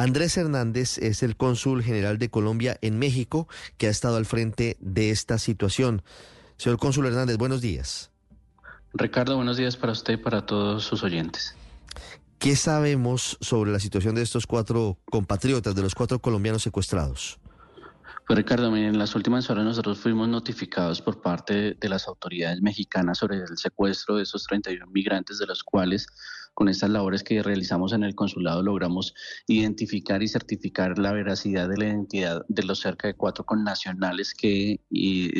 Andrés Hernández es el cónsul general de Colombia en México que ha estado al frente de esta situación. Señor cónsul Hernández, buenos días. Ricardo, buenos días para usted y para todos sus oyentes. ¿Qué sabemos sobre la situación de estos cuatro compatriotas, de los cuatro colombianos secuestrados? Pues Ricardo, en las últimas horas nosotros fuimos notificados por parte de las autoridades mexicanas sobre el secuestro de esos 31 migrantes, de los cuales con estas labores que realizamos en el consulado logramos identificar y certificar la veracidad de la identidad de los cerca de cuatro connacionales que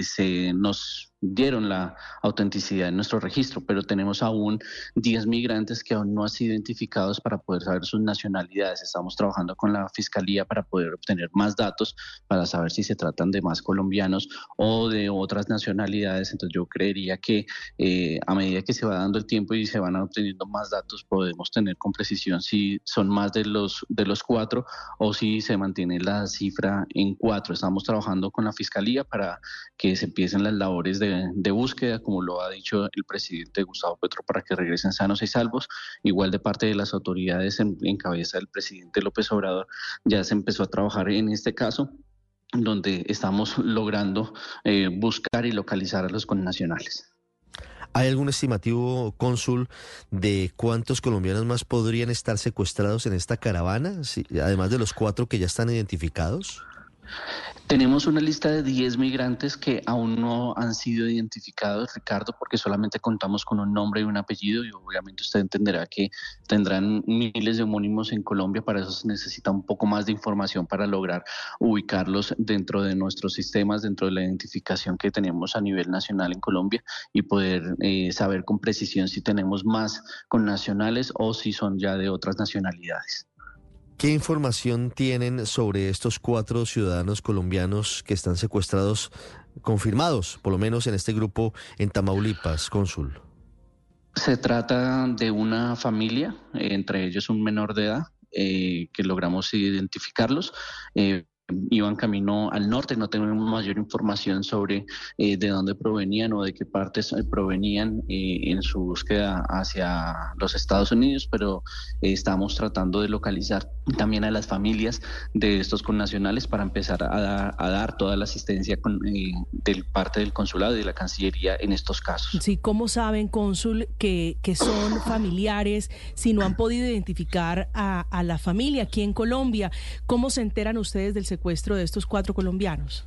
se nos dieron la autenticidad de nuestro registro, pero tenemos aún 10 migrantes que aún no han sido identificados para poder saber sus nacionalidades. Estamos trabajando con la Fiscalía para poder obtener más datos, para saber si se tratan de más colombianos o de otras nacionalidades. Entonces yo creería que eh, a medida que se va dando el tiempo y se van obteniendo más datos, podemos tener con precisión si son más de los, de los cuatro o si se mantiene la cifra en cuatro. Estamos trabajando con la Fiscalía para que se empiecen las labores de de, búsqueda, como lo ha dicho el presidente Gustavo Petro, para que regresen sanos y salvos. Igual de parte de las autoridades en, cabeza del presidente López Obrador, ya se empezó a trabajar en este caso donde estamos logrando eh, buscar y localizar a los connacionales. ¿Hay algún estimativo, cónsul, de cuántos colombianos más podrían estar secuestrados en esta caravana, además de los cuatro que ya están identificados? Tenemos una lista de 10 migrantes que aún no han sido identificados, Ricardo, porque solamente contamos con un nombre y un apellido y obviamente usted entenderá que tendrán miles de homónimos en Colombia, para eso se necesita un poco más de información para lograr ubicarlos dentro de nuestros sistemas, dentro de la identificación que tenemos a nivel nacional en Colombia y poder eh, saber con precisión si tenemos más con nacionales o si son ya de otras nacionalidades. ¿Qué información tienen sobre estos cuatro ciudadanos colombianos que están secuestrados, confirmados, por lo menos en este grupo en Tamaulipas, cónsul? Se trata de una familia, entre ellos un menor de edad, eh, que logramos identificarlos. Eh, iban camino al norte, no tenemos mayor información sobre eh, de dónde provenían o de qué partes eh, provenían eh, en su búsqueda hacia los Estados Unidos, pero estamos tratando de localizar también a las familias de estos connacionales para empezar a, dar toda la asistencia con, del parte del consulado y de la Cancillería en estos casos. Sí, ¿cómo saben, cónsul, que, que son familiares si no han podido identificar a, a la familia aquí en Colombia? ¿Cómo se enteran ustedes del secuestro de estos cuatro colombianos?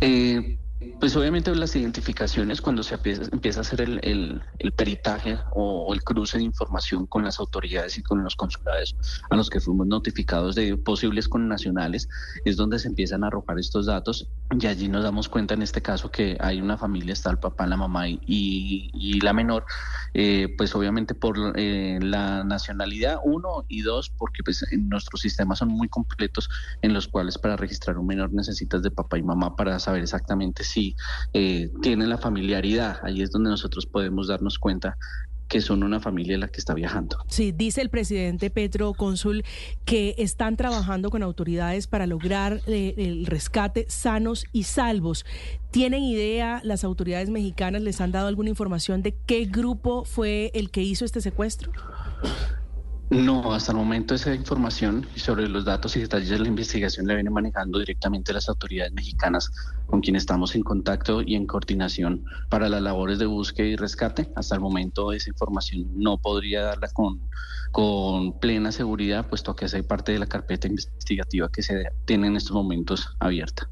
Eh, pues obviamente las identificaciones cuando se empieza, a hacer el, peritaje o, el cruce de información con las autoridades y con los consulados a los que fuimos notificados de posibles connacionales es donde se empiezan a arrojar estos datos y allí nos damos cuenta en este caso que hay una familia, está el papá, la mamá y, la menor, eh, pues obviamente por eh, la nacionalidad, uno y dos, porque pues nuestros sistemas son muy completos en los cuales para registrar un menor necesitas de papá y mamá para saber exactamente si eh, tienen la familiaridad. Ahí es donde nosotros podemos darnos cuenta que son una familia la que está viajando. Sí, dice el presidente Petro Cónsul que están trabajando con autoridades para lograr eh, el rescate sanos y salvos. ¿Tienen idea las autoridades mexicanas, les han dado alguna información de qué grupo fue el que hizo este secuestro? No, hasta el momento esa información sobre los datos y detalles de la investigación la viene manejando directamente las autoridades mexicanas con quienes estamos en contacto y en coordinación para las labores de búsqueda y rescate. Hasta el momento esa información no podría darla con, con plena seguridad, puesto que es parte de la carpeta investigativa que se tiene en estos momentos abierta.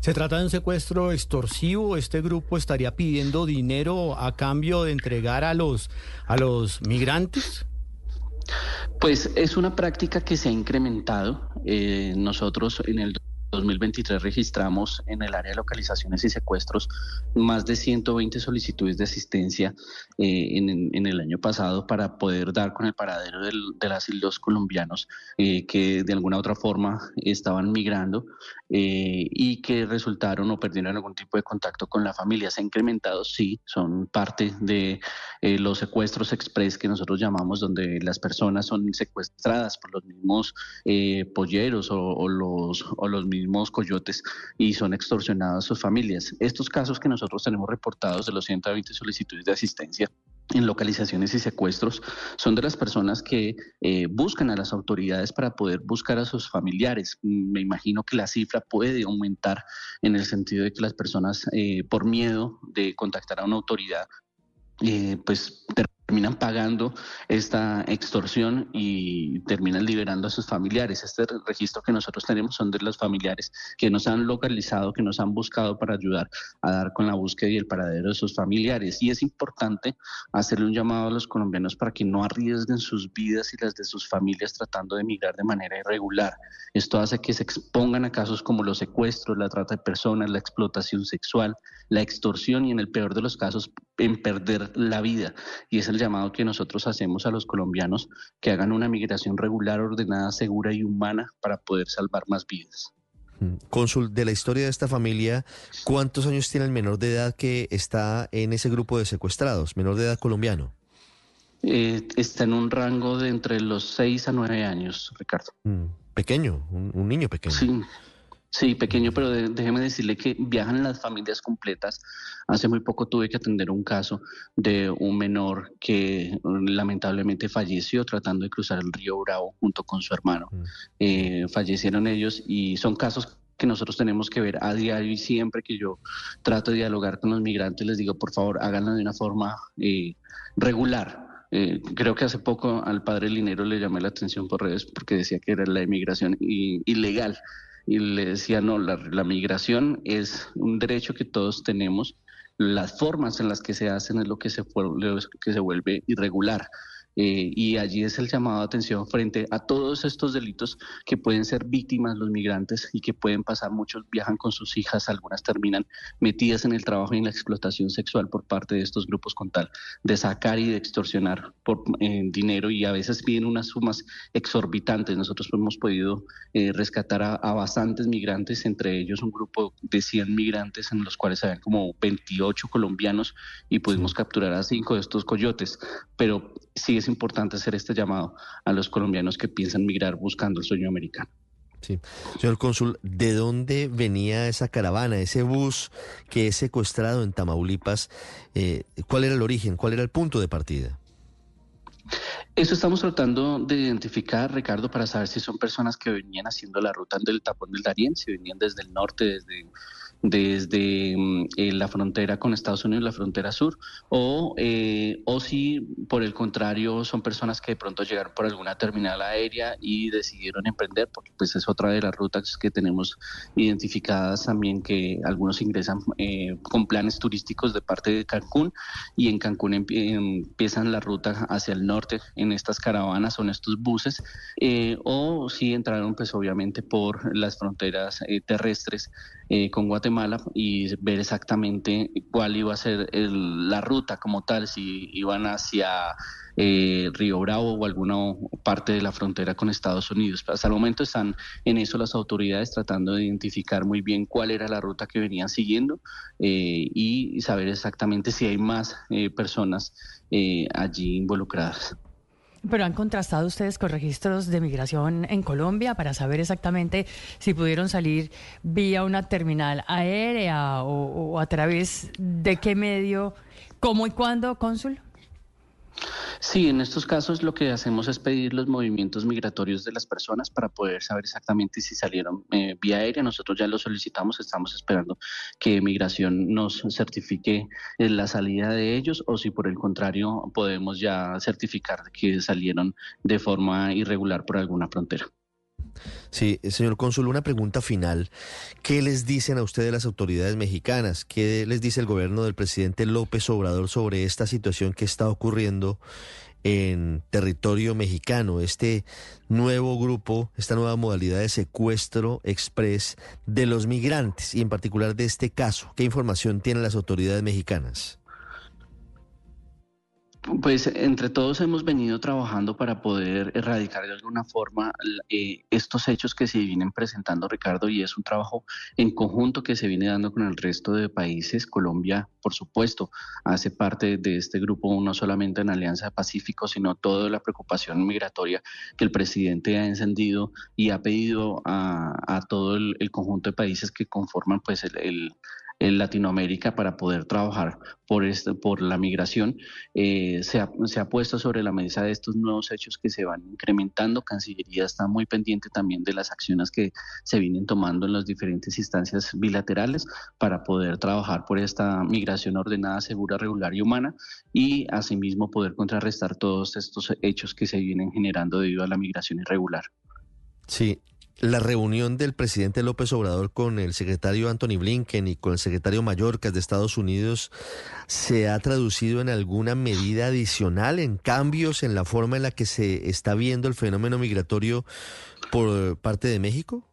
¿Se trata de un secuestro extorsivo? ¿Este grupo estaría pidiendo dinero a cambio de entregar a los, a los migrantes? Pues es una práctica que se ha incrementado. Eh, nosotros en el 2023 registramos en el área de localizaciones y secuestros más de 120 solicitudes de asistencia eh, en, el año pasado para poder dar con el paradero de las y colombianos eh, que de alguna u otra forma estaban migrando eh, y que resultaron o perdieron algún tipo de contacto con la familia. Se ha incrementado, sí, son parte de los secuestros express que nosotros llamamos, donde las personas son secuestradas por los mismos polleros o, o, los, o los mismos coyotes y son extorsionados sus familias. Estos casos que nosotros tenemos reportados de los 120 solicitudes de asistencia en localizaciones y secuestros son de las personas que eh, buscan a las autoridades para poder buscar a sus familiares. Me imagino que la cifra puede aumentar en el sentido de que las personas, eh, por miedo de contactar a una autoridad, eh, pues terminan pagando esta extorsión y terminan liberando a sus familiares. Este registro que nosotros tenemos son de los familiares que nos han localizado, que nos han buscado para ayudar a dar con la búsqueda y el paradero de sus familiares. Y es importante hacerle un llamado a los colombianos para que no arriesguen sus vidas y las de sus familias tratando de emigrar de manera irregular. Esto hace que se expongan a casos como los secuestros, la trata de personas, la explotación sexual, la extorsión y en el peor de los casos en perder la vida. Y es el llamado que nosotros hacemos a los colombianos que hagan una migración regular, ordenada, segura y humana para poder salvar más vidas. Mm. Cónsul, de la historia de esta familia, ¿cuántos años tiene el menor de edad que está en ese grupo de secuestrados, menor de edad colombiano? Eh, está en un rango de entre los 6 a 9 años, Ricardo. Mm, pequeño, un, un niño pequeño. Sí, Sí, pequeño, pero déjeme decirle que viajan las familias completas. Hace muy poco tuve que atender un caso de un menor que mm, lamentablemente falleció tratando de cruzar el río Bravo junto con su hermano. Mm. Eh, fallecieron ellos y son casos que nosotros tenemos que ver a diario y siempre que yo trato de dialogar con los migrantes les digo, por favor, háganlo de una forma eh, regular. Eh, creo que hace poco al padre Linero le llamé la atención por redes porque decía que era la inmigración ilegal y le decía, no, la, la migración es un derecho que todos tenemos, las formas en las que se hacen es lo que se, que se vuelve irregular. Eh, y allí es el llamado de atención frente a todos estos delitos que pueden ser víctimas los migrantes y que pueden pasar. Muchos viajan con sus hijas, algunas terminan metidas en el trabajo y en la explotación sexual por parte de estos grupos con tal de sacar y de extorsionar por eh, dinero y a veces piden unas sumas exorbitantes. Nosotros hemos podido eh, rescatar a, a, bastantes migrantes, entre ellos un grupo de 100 migrantes en los cuales habían como 28 colombianos y pudimos capturar a cinco de estos coyotes. Pero sí es importante hacer este llamado a los colombianos que piensan migrar buscando el sueño americano. Sí. Señor cónsul, ¿de dónde venía esa caravana, ese bus que es secuestrado en Tamaulipas? Eh, ¿Cuál era el origen? ¿Cuál era el punto de partida? Eso estamos tratando de identificar, Ricardo, para saber si son personas que venían haciendo la ruta del tapón del Darién, si venían desde el norte, desde desde mm, eh, la frontera con Estados Unidos, la frontera sur, o, eh, o si por el contrario son personas que de pronto llegaron por alguna terminal aérea y decidieron emprender, porque pues es otra de las rutas que tenemos identificadas también que algunos ingresan eh, con planes turísticos de parte de Cancún y en Cancún empiezan la ruta hacia el norte en estas caravanas o en estos buses, o si entraron pues obviamente por las fronteras terrestres con Guatemala mala y ver exactamente cuál iba a ser la ruta como tal, si iban hacia eh, Río Bravo o alguna parte de la frontera con Estados Unidos. Hasta el momento están en eso las autoridades tratando de identificar muy bien cuál era la ruta que venían siguiendo eh, y saber exactamente si hay más eh, personas allí involucradas. Pero han contrastado ustedes con registros de migración en Colombia para saber exactamente si pudieron salir vía una terminal aérea o, a través de qué medio, cómo y cuándo, cónsul. Sí, en estos casos lo que hacemos es pedir los movimientos migratorios de las personas para poder saber exactamente si salieron eh, vía aérea. Nosotros ya lo solicitamos, estamos esperando que Migración nos certifique eh, la salida de ellos o si por el contrario podemos ya certificar que salieron de forma irregular por alguna frontera. Sí, señor cónsul, una pregunta final. ¿Qué les dicen a ustedes las autoridades mexicanas? ¿Qué les dice el gobierno del presidente López Obrador sobre esta situación que está ocurriendo en territorio mexicano? Este nuevo grupo, esta nueva modalidad de secuestro express de los migrantes y en particular de este caso. ¿Qué información tienen las autoridades mexicanas? Pues entre todos hemos venido trabajando para poder erradicar de alguna forma eh, estos hechos que se vienen presentando, Ricardo, y es un trabajo en conjunto que se viene dando con el resto de países. Colombia, por supuesto, hace parte de este grupo, no solamente en Alianza Pacífico, sino toda la preocupación migratoria que el presidente ha encendido y ha pedido a, todo el, conjunto de países que conforman pues el en Latinoamérica para poder trabajar por, este, por la migración, eh, se, ha, se, ha, puesto sobre la mesa de estos nuevos hechos que se van incrementando. Cancillería está muy pendiente también de las acciones que se vienen tomando en las diferentes instancias bilaterales para poder trabajar por esta migración ordenada, segura, regular y humana y asimismo poder contrarrestar todos estos hechos que se vienen generando debido a la migración irregular. Sí, la reunión del presidente López Obrador con el secretario Anthony Blinken y con el secretario Mallorca de Estados Unidos se ha traducido en alguna medida adicional, en cambios en la forma en la que se está viendo el fenómeno migratorio por parte de México?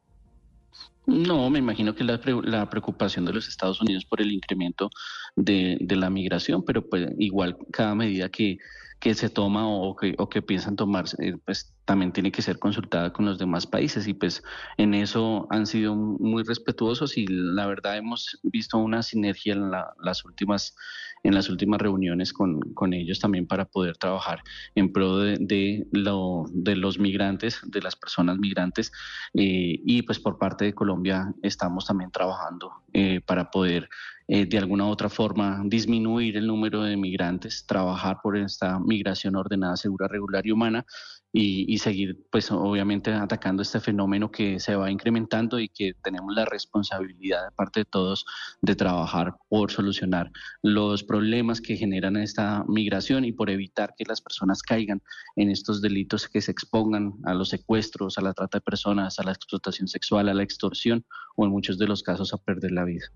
No, me imagino que la, la preocupación de los Estados Unidos por el incremento de, de la migración, pero pues igual cada medida que que se toma o que, o que piensan tomar, eh, pues también tiene que ser consultada con los demás países. Y pues en eso han sido muy respetuosos y la verdad hemos visto una sinergia en las últimas en las últimas reuniones con, con ellos también para poder trabajar en pro de, de, lo, de los migrantes, de las personas migrantes. Eh, y pues por parte de Colombia estamos también trabajando eh, para poder eh, de alguna u otra forma disminuir el número de migrantes, trabajar por esta migración ordenada, segura, regular y humana y, seguir, pues obviamente, atacando este fenómeno que se va incrementando y que tenemos la responsabilidad de parte de todos de trabajar por solucionar los problemas que generan esta migración y por evitar que las personas caigan en estos delitos que se expongan a los secuestros, a la trata de personas, a la explotación sexual, a la extorsión o en muchos de los casos a perder la vida.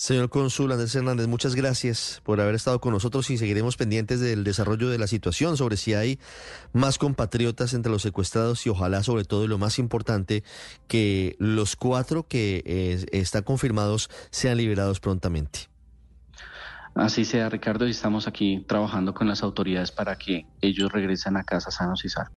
Señor Cónsul Andrés Hernández, muchas gracias por haber estado con nosotros y seguiremos pendientes del desarrollo de la situación sobre si hay más compatriotas entre los secuestrados y ojalá sobre todo y lo más importante que los cuatro que eh, están confirmados sean liberados prontamente. Así sea, Ricardo, y estamos aquí trabajando con las autoridades para que ellos regresen a casa sanos y salvos.